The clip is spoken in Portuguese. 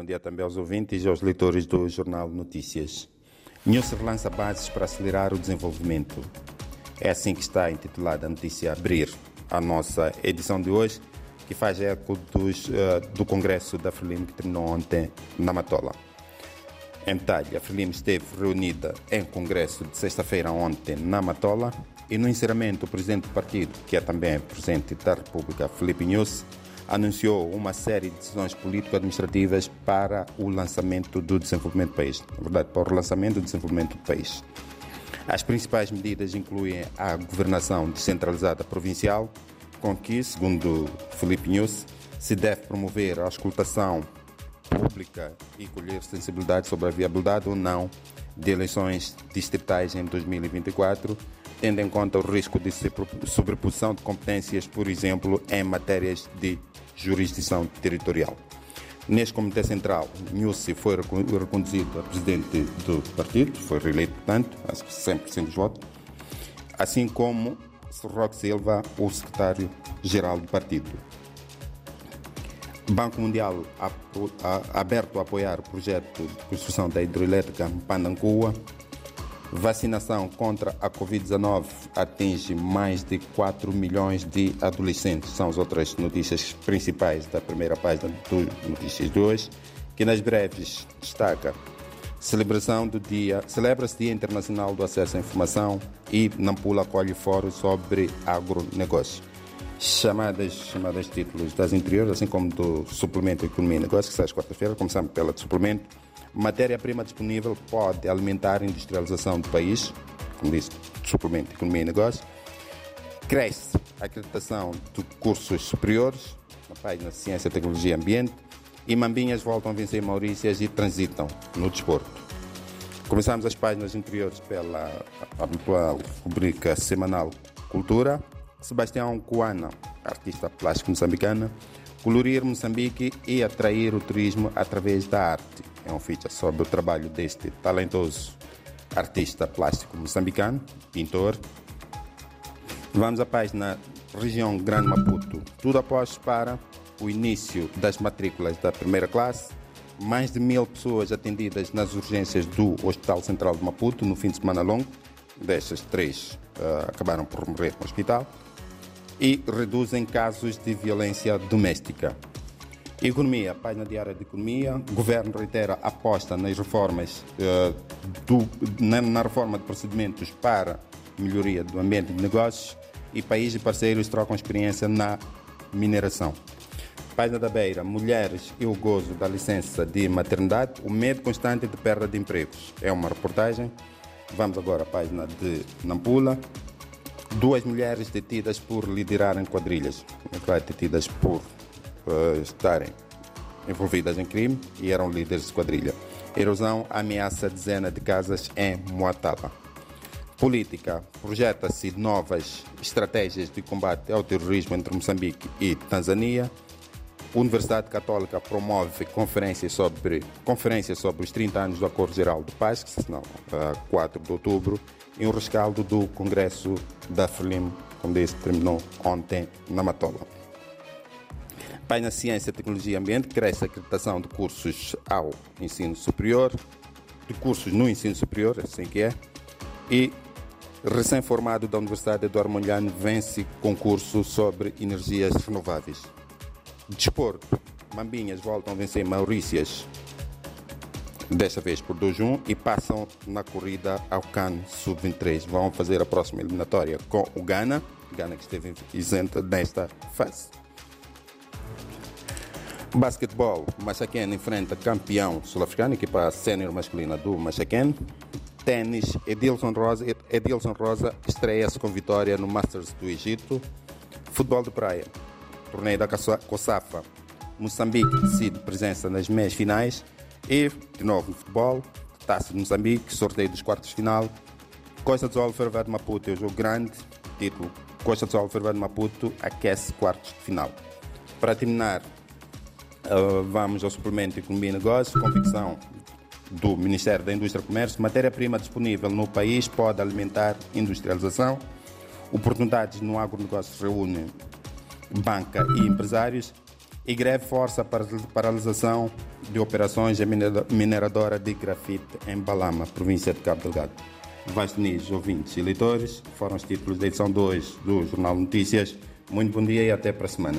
Bom dia também aos ouvintes e aos leitores do Jornal Notícias. News lança bases para acelerar o desenvolvimento. É assim que está intitulada a notícia Abrir, a nossa edição de hoje, que faz eco dos, uh, do Congresso da Frelimo que terminou ontem na Matola. Em detalhe, a Frelimo esteve reunida em Congresso de sexta-feira ontem na Matola e no encerramento o presidente do partido, que é também presidente da República, Felipe News, anunciou uma série de decisões político-administrativas para o lançamento do desenvolvimento do país. Na verdade, para o relançamento do desenvolvimento do país. As principais medidas incluem a governação descentralizada provincial, com que, segundo Felipe News, se deve promover a escutação pública e colher sensibilidade sobre a viabilidade ou não de eleições distritais em 2024 tendo em conta o risco de sobreposição de competências, por exemplo, em matérias de jurisdição territorial. Neste Comitê Central, Nussi foi reconduzido a presidente do partido, foi reeleito, portanto, a 100% dos votos, assim como Roque Silva, o secretário-geral do partido. Banco Mundial aberto a apoiar o projeto de construção da hidroelétrica Pandancua, Vacinação contra a Covid-19 atinge mais de 4 milhões de adolescentes. São as outras notícias principais da primeira página do Notícias de hoje, que nas breves destaca celebração do dia, celebra-se Dia Internacional do Acesso à Informação e Nampula acolhe fórum sobre agronegócio. Chamadas, chamadas títulos das interiores, assim como do suplemento Economia e Negócio, que sai às quarta-feira, começamos pela de suplemento matéria-prima disponível pode alimentar a industrialização do país, como disse, suplemento, economia e negócio. Cresce a acreditação de cursos superiores, na página Ciência, Tecnologia e Ambiente. E Mambinhas voltam a vencer Maurícias e transitam no desporto. Começamos as páginas interiores pela habitual rubrica semanal Cultura. Sebastião Coana, artista plástico moçambicana, colorir Moçambique e atrair o turismo através da arte é um feature sobre o trabalho deste talentoso artista plástico moçambicano, pintor. Vamos à página região Grande Maputo. Tudo após para o início das matrículas da primeira classe. Mais de mil pessoas atendidas nas urgências do Hospital Central de Maputo no fim de semana longo. Destas, três uh, acabaram por morrer no hospital. E reduzem casos de violência doméstica. Economia, página diária de economia. O governo reitera aposta nas reformas uh, do, na, na, reforma de procedimentos para melhoria do ambiente de negócios e países e parceiros trocam experiência na mineração. Página da Beira, mulheres e o gozo da licença de maternidade, o medo constante de perda de empregos. É uma reportagem. Vamos agora à página de Nampula. Duas mulheres detidas por liderarem quadrilhas. Detidas por uh, estarem envolvidas em crime e eram líderes de quadrilha. Erosão ameaça dezena de casas em Moataba. Política. Projeta-se novas estratégias de combate ao terrorismo entre Moçambique e Tanzânia. Universidade Católica promove conferências sobre, conferência sobre os 30 anos do Acordo Geral de Paz, que se não, a 4 de outubro, e um rescaldo do Congresso da FRLIM, como disse, terminou ontem na Matola. Página Ciência, Tecnologia e Ambiente cresce a acreditação de cursos ao ensino superior, de cursos no ensino superior, assim que é, e recém-formado da Universidade Eduardo Mondlane vence concurso sobre energias renováveis. Desporto, Mambinhas voltam a vencer Maurícias, desta vez por 2-1 e passam na corrida ao CAN Sub-23. Vão fazer a próxima eliminatória com o Ghana, Ghana que esteve isenta nesta fase. Basquetebol, Machaquén enfrenta campeão sul-africano, equipa sénior masculina do Machaquén. Tênis, Edilson Rosa, Edilson Rosa estreia-se com vitória no Masters do Egito. Futebol de praia, torneio da Cosafa. Moçambique decide presença nas meias finais. E, de novo, no futebol, Taça de Moçambique, sorteio dos quartos de final. Costa do Sol, de Maputo é o jogo grande. Título: Costa do Sol, de Maputo aquece quartos de final. Para terminar, Uh, vamos ao suplemento de Economia e Negócios, convicção do Ministério da Indústria e Comércio, matéria-prima disponível no país pode alimentar industrialização, oportunidades no agronegócio reúne banca e empresários, E greve força para paralisação de operações em mineradora de grafite em Balama, província de Cabo Delgado. Vastos ouvintes e leitores, foram os títulos da edição 2 do Jornal Notícias. Muito bom dia e até para a semana.